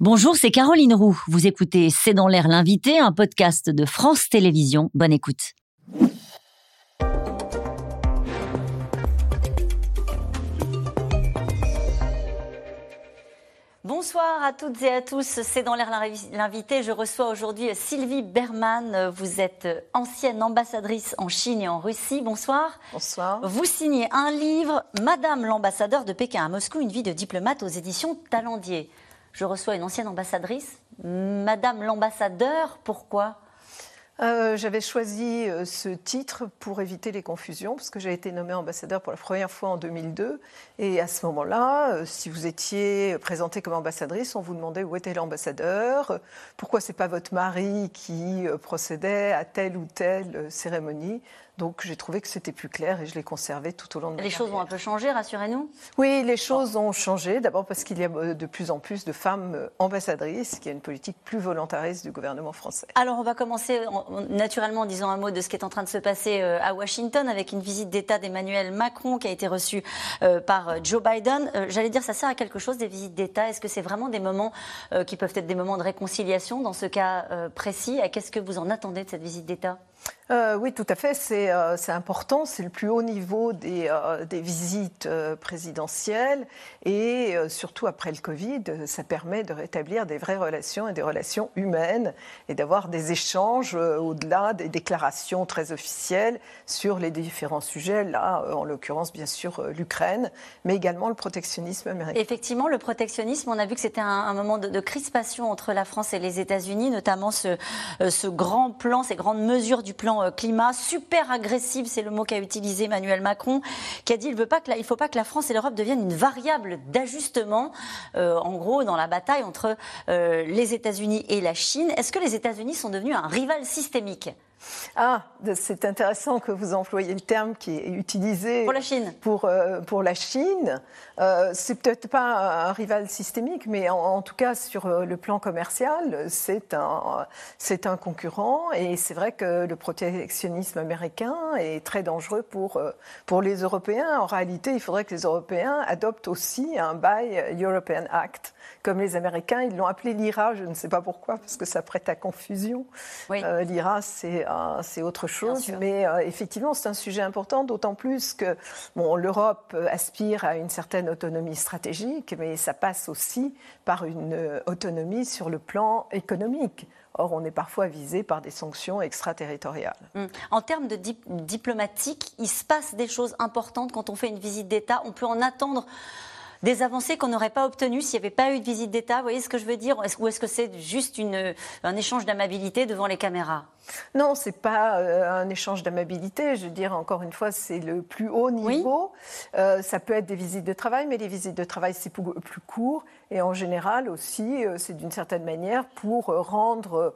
Bonjour, c'est Caroline Roux. Vous écoutez C'est dans l'air l'invité, un podcast de France Télévisions. Bonne écoute. Bonsoir à toutes et à tous, c'est dans l'air l'invité. Je reçois aujourd'hui Sylvie Berman. Vous êtes ancienne ambassadrice en Chine et en Russie. Bonsoir. Bonsoir. Vous signez un livre, Madame l'ambassadeur de Pékin à Moscou, une vie de diplomate aux éditions Talendier je reçois une ancienne ambassadrice. Madame l'ambassadeur, pourquoi? Euh, J'avais choisi euh, ce titre pour éviter les confusions, parce que j'ai été nommée ambassadeur pour la première fois en 2002. Et à ce moment-là, euh, si vous étiez présentée comme ambassadrice, on vous demandait où était l'ambassadeur, pourquoi c'est pas votre mari qui procédait à telle ou telle cérémonie. Donc j'ai trouvé que c'était plus clair et je l'ai conservé tout au long de ma Les choses ont un peu changé, rassurez-nous? Oui, les choses ont changé. D'abord parce qu'il y a de plus en plus de femmes euh, ambassadrices, qui a une politique plus volontariste du gouvernement français. Alors on va commencer naturellement en disant un mot de ce qui est en train de se passer euh, à Washington avec une visite d'État d'Emmanuel Macron qui a été reçue euh, par Joe Biden. J'allais dire, ça sert à quelque chose des visites d'État? Est-ce que c'est vraiment des moments qui peuvent être des moments de réconciliation dans ce cas précis? Qu'est-ce que vous en attendez de cette visite d'État? Euh, oui, tout à fait. C'est euh, important. C'est le plus haut niveau des, euh, visites présidentielles. Et surtout après le Covid, ça permet de rétablir des vraies relations et des relations humaines et d'avoir des échanges au-delà des déclarations très officielles sur les différents sujets. Là, en l'occurrence, bien sûr, l'Ukraine, mais également le protectionnisme américain. Effectivement, le protectionnisme, on a vu que c'était un, moment de, de, crispation entre la France et les États-Unis, notamment ce, ce grand plan, ces grandes mesures du plan euh, climat, super agressive, c'est le mot qu'a utilisé Emmanuel Macron, qui a dit qu'il ne faut pas que la France et l'Europe deviennent une variable d'ajustement, euh, en gros, dans la bataille entre euh, les États-Unis et la Chine. Est-ce que les États-Unis sont devenus un rival systémique? Ah, c'est intéressant que vous employiez le terme qui est utilisé pour la Chine. Pour, euh, pour la Chine, euh, c'est peut-être pas un rival systémique, mais en, tout cas sur euh, le plan commercial, c'est un c'est un concurrent et c'est vrai que le protectionnisme américain est très dangereux pour pour les Européens. En réalité, il faudrait que les Européens adoptent aussi un Buy European Act, comme les Américains. Ils l'ont appelé l'IRA, je ne sais pas pourquoi, parce que ça prête à confusion. L'IRA, c'est euh, c'est autre chose. Mais euh, effectivement, c'est un sujet important, d'autant plus que bon, l'Europe aspire à une certaine autonomie stratégique, mais ça passe aussi par une euh, autonomie sur le plan économique. Or, on est parfois visé par des sanctions extraterritoriales. Hum. En termes de diplomatique, il se passe des choses importantes quand on fait une visite d'État. On peut en attendre des avancées qu'on n'aurait pas obtenues s'il n'y avait pas eu de visite d'État. Vous voyez ce que je veux dire? Ou est-ce que c'est juste une, un échange d'amabilité devant les caméras? Non, c'est pas euh, un échange d'amabilité. Je veux dire, encore une fois, c'est le plus haut niveau. Euh, ça peut être des visites de travail, mais les visites de travail, c'est plus court. Et en général aussi, euh, c'est d'une certaine manière pour rendre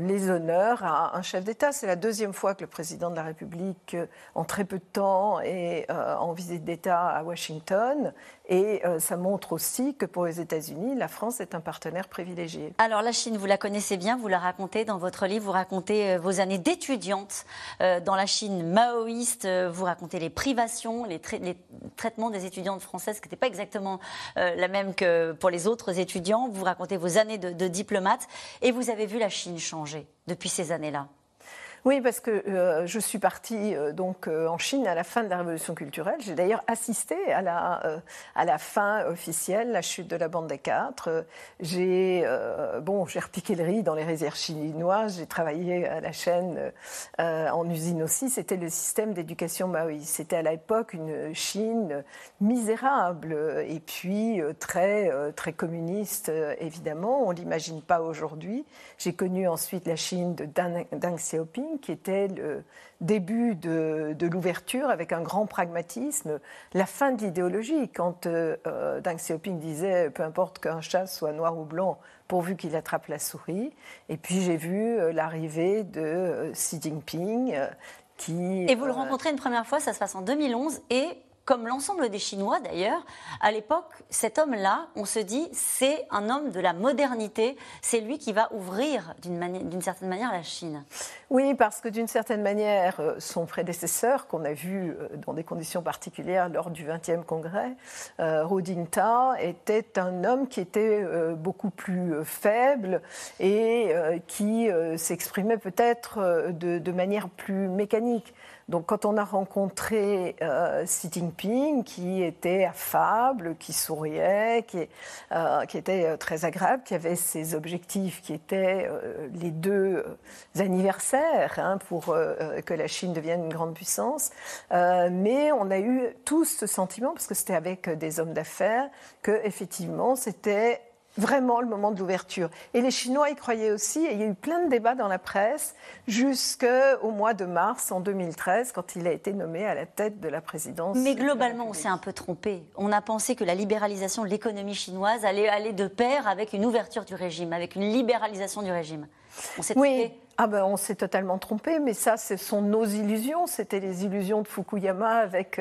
les honneurs à un chef d'État. C'est la deuxième fois que le président de la République, en très peu de temps, est en visite d'État à Washington. Et ça montre aussi que pour les États-Unis, la France est un partenaire privilégié. Alors la Chine, vous la connaissez bien, vous la racontez dans votre livre, vous racontez euh, vos années d'étudiante euh, dans la Chine maoïste, euh, vous racontez les privations, les, traitements des étudiantes françaises, qui n'étaient pas exactement la même que pour les autres étudiants. Vous racontez vos années de diplomate et vous avez vu la Chine changer depuis ces années-là? Oui, parce que euh, je suis partie euh, donc euh, en Chine à la fin de la révolution culturelle. J'ai d'ailleurs assisté à la à la fin officielle, la chute de la bande des quatre. J'ai bon, j'ai repiqué le riz dans les rizières chinoises. J'ai travaillé à la chaîne en usine aussi. C'était le système d'éducation maoïste. C'était à l'époque une Chine misérable et puis très très communiste évidemment. On l'imagine pas aujourd'hui. J'ai connu ensuite la Chine de Deng, Deng Qui était le début de, l'ouverture avec un grand pragmatisme, la fin de l'idéologie. Quand euh, euh, Deng Xiaoping disait peu importe qu'un chat soit noir ou blanc, pourvu qu'il attrape la souris. Et puis j'ai vu euh, l'arrivée de Xi Jinping. qui, et vous le rencontrez une première fois, ça se passe en 2011, et comme l'ensemble des Chinois d'ailleurs, à l'époque, cet homme-là, on se dit, c'est un homme de la modernité, c'est lui qui va ouvrir d'une certaine manière la Chine. Oui, parce que d'une certaine manière, euh, son prédécesseur, qu'on a vu euh, dans des conditions particulières lors du 20e congrès, euh, Rodinta, était un homme qui était beaucoup plus faible et qui s'exprimait peut-être de manière plus mécanique. Donc quand on a rencontré euh, Xi Jinping, qui était affable, qui souriait, qui, euh, était euh, très agréable, qui avait ses objectifs qui étaient les deux anniversaires hein, pour que la Chine devienne une grande puissance, mais on a eu tous ce sentiment, parce que c'était avec des hommes d'affaires, que effectivement c'était vraiment le moment de l'ouverture. Et les Chinois y croyaient aussi, et il y a eu plein de débats dans la presse jusqu'au mois de mars en 2013, quand il a été nommé à la tête de la présidence. Mais globalement, on s'est un peu trompé. On a pensé que la libéralisation de l'économie chinoise allait aller de pair avec une ouverture du régime, avec une libéralisation du régime. On s'est trompé. Ah ben, on s'est totalement trompé, mais ça, ce sont nos illusions. C'était les illusions de Fukuyama avec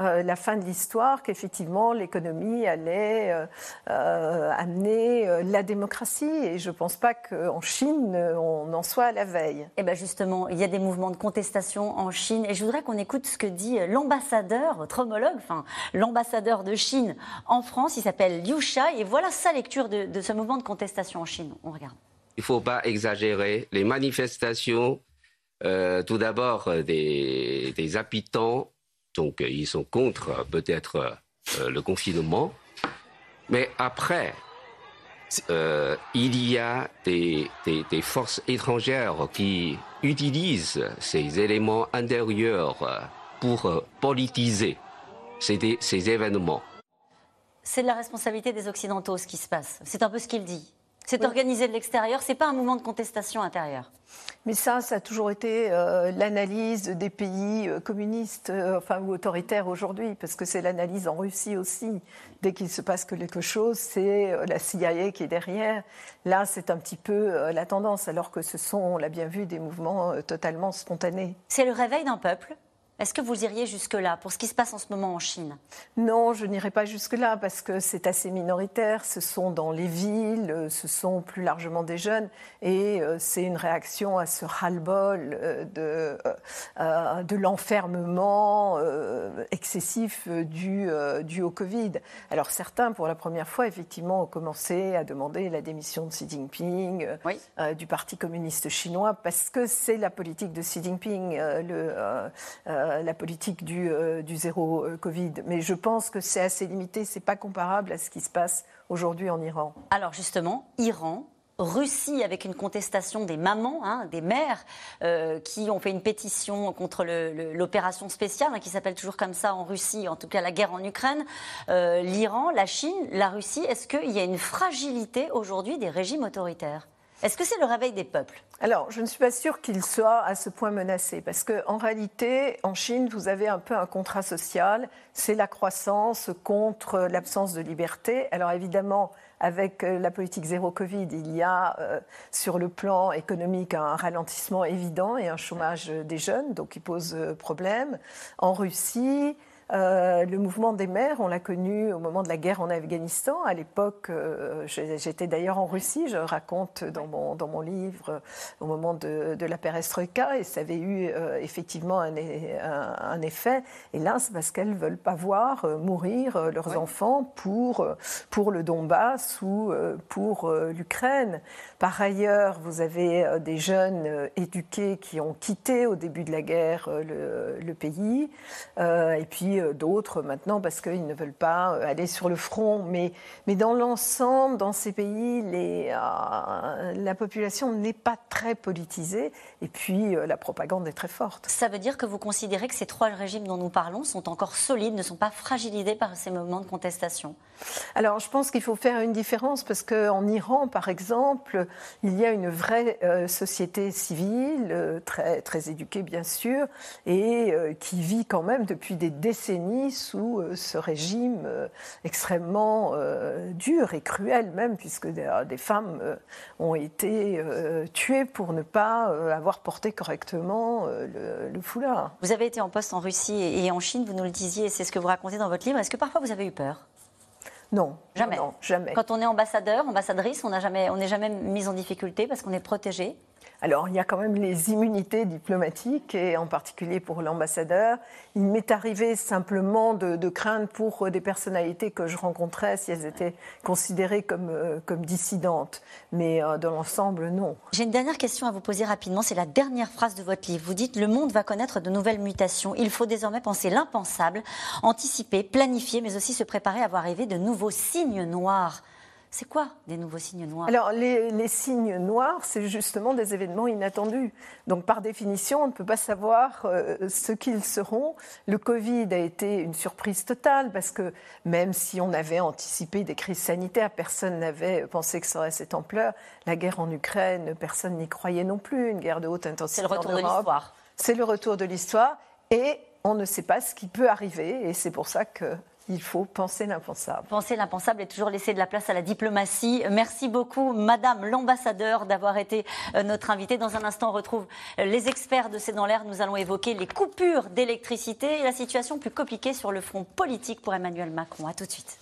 euh, la fin de l'histoire, qu'effectivement l'économie allait euh, euh, amener la démocratie. Et je ne pense pas qu'en Chine, on en soit à la veille. Eh bien justement, il y a des mouvements de contestation en Chine. Et je voudrais qu'on écoute ce que dit l'ambassadeur, votre homologue, enfin l'ambassadeur de Chine en France. Il s'appelle Liu Shai. Et voilà sa lecture de, de ce mouvement de contestation en Chine. On regarde il ne faut pas exagérer. Les manifestations, euh, tout d'abord, euh, des, habitants, donc euh, ils sont contre peut-être le confinement, mais après, il y a des, forces étrangères qui utilisent ces éléments intérieurs pour politiser ces, ces événements. C'est de la responsabilité des Occidentaux ce qui se passe. C'est un peu ce qu'il dit. C'est organisé de l'extérieur, c'est pas un mouvement de contestation intérieure. Mais ça, ça a toujours été euh, l'analyse des pays euh, communistes euh, enfin, ou autoritaires aujourd'hui, parce que c'est l'analyse en Russie aussi. Dès qu'il se passe quelque chose, c'est la CIA qui est derrière. Là, c'est un petit peu la tendance, alors que ce sont, on l'a bien vu, des mouvements totalement spontanés. C'est le réveil d'un peuple est-ce que vous iriez jusque-là pour ce qui se passe en ce moment en Chine? Non, je n'irai pas jusque-là parce que c'est assez minoritaire. Ce sont dans les villes, ce sont plus largement des jeunes et euh, c'est une réaction à ce ras-le-bol euh, de, euh, de l'enfermement excessif dû, au Covid. Alors certains, pour la première fois, effectivement, ont commencé à demander la démission de Xi Jinping, du Parti communiste chinois, parce que c'est la politique de Xi Jinping. le, euh, la politique du, euh, zéro euh, Covid. Mais je pense que c'est assez limité, c'est pas comparable à ce qui se passe aujourd'hui en Iran. Alors justement, Iran, Russie avec une contestation des mamans, hein, des mères, qui ont fait une pétition contre l'opération spéciale, hein, qui s'appelle toujours comme ça en Russie, en tout cas la guerre en Ukraine, l'Iran, la Chine, la Russie. Est-ce qu'il y a une fragilité aujourd'hui des régimes autoritaires? Est-ce que c'est le réveil des peuples? Alors, je ne suis pas sûre qu'il soit à ce point menacé, parce qu'en réalité, en Chine, vous avez un peu un contrat social, c'est la croissance contre l'absence de liberté. Alors évidemment, avec euh, la politique zéro Covid, il y a euh, sur le plan économique un ralentissement évident et un chômage des jeunes, donc qui pose euh, problème. En Russie, euh, le mouvement des mères, on l'a connu au moment de la guerre en Afghanistan. À l'époque, euh, j'étais d'ailleurs en Russie, je raconte dans mon, dans mon livre au moment de, de la perestroïka, et ça avait eu euh, effectivement un, un, effet. Et là, c'est parce qu'elles ne veulent pas voir mourir leurs enfants pour, pour le Donbass ou pour l'Ukraine. Par ailleurs, vous avez des jeunes éduqués qui ont quitté au début de la guerre le, le pays. et puis, euh, d'autres maintenant parce qu'ils ne veulent pas euh, aller sur le front. Mais, mais dans l'ensemble, dans ces pays, euh, la population n'est pas très politisée et puis la propagande est très forte. Ça veut dire que vous considérez que ces trois régimes dont nous parlons sont encore solides, ne sont pas fragilisés par ces moments de contestation? Alors, je pense qu'il faut faire une différence parce qu'en Iran, par exemple, il y a une vraie euh, société civile, euh, très, éduquée bien sûr, et euh, qui vit quand même depuis des décennies sous ce régime extrêmement dur et cruel même, puisque des, femmes ont été tuées pour ne pas avoir porté correctement le, foulard. Vous avez été en poste en Russie et en Chine, vous nous le disiez, c'est ce que vous racontez dans votre livre. Est-ce que parfois vous avez eu peur? Non, jamais. Non, jamais. Quand on est ambassadeur, ambassadrice, on n'est jamais, jamais mis en difficulté parce qu'on est protégé alors, il y a quand même les immunités diplomatiques, et en particulier pour l'ambassadeur. Il m'est arrivé simplement de, craindre pour des personnalités que je rencontrais si elles étaient considérées comme, euh, comme dissidentes. Mais euh, dans l'ensemble, non. J'ai une dernière question à vous poser rapidement. C'est la dernière phrase de votre livre. Vous dites Le monde va connaître de nouvelles mutations. Il faut désormais penser l'impensable, anticiper, planifier, mais aussi se préparer à voir arriver de nouveaux signes noirs c'est quoi des nouveaux signes noirs? Alors, les, signes noirs, c'est justement des événements inattendus. Donc, par définition, on ne peut pas savoir euh, ce qu'ils seront. Le Covid a été une surprise totale parce que même si on avait anticipé des crises sanitaires, personne n'avait pensé que ça aurait cette ampleur. La guerre en Ukraine, personne n'y croyait non plus. Une guerre de haute intensité. C'est le retour de l'histoire. C'est le retour de l'histoire. Et on ne sait pas ce qui peut arriver. Et c'est pour ça que il faut penser l'impensable. Penser l'impensable et toujours laisser de la place à la diplomatie. Merci beaucoup, Madame l'ambassadeur, d'avoir été euh, notre invitée. Dans un instant, on retrouve euh, les experts de C'est dans l'air. Nous allons évoquer les coupures d'électricité et la situation plus compliquée sur le front politique pour Emmanuel Macron. A tout de suite.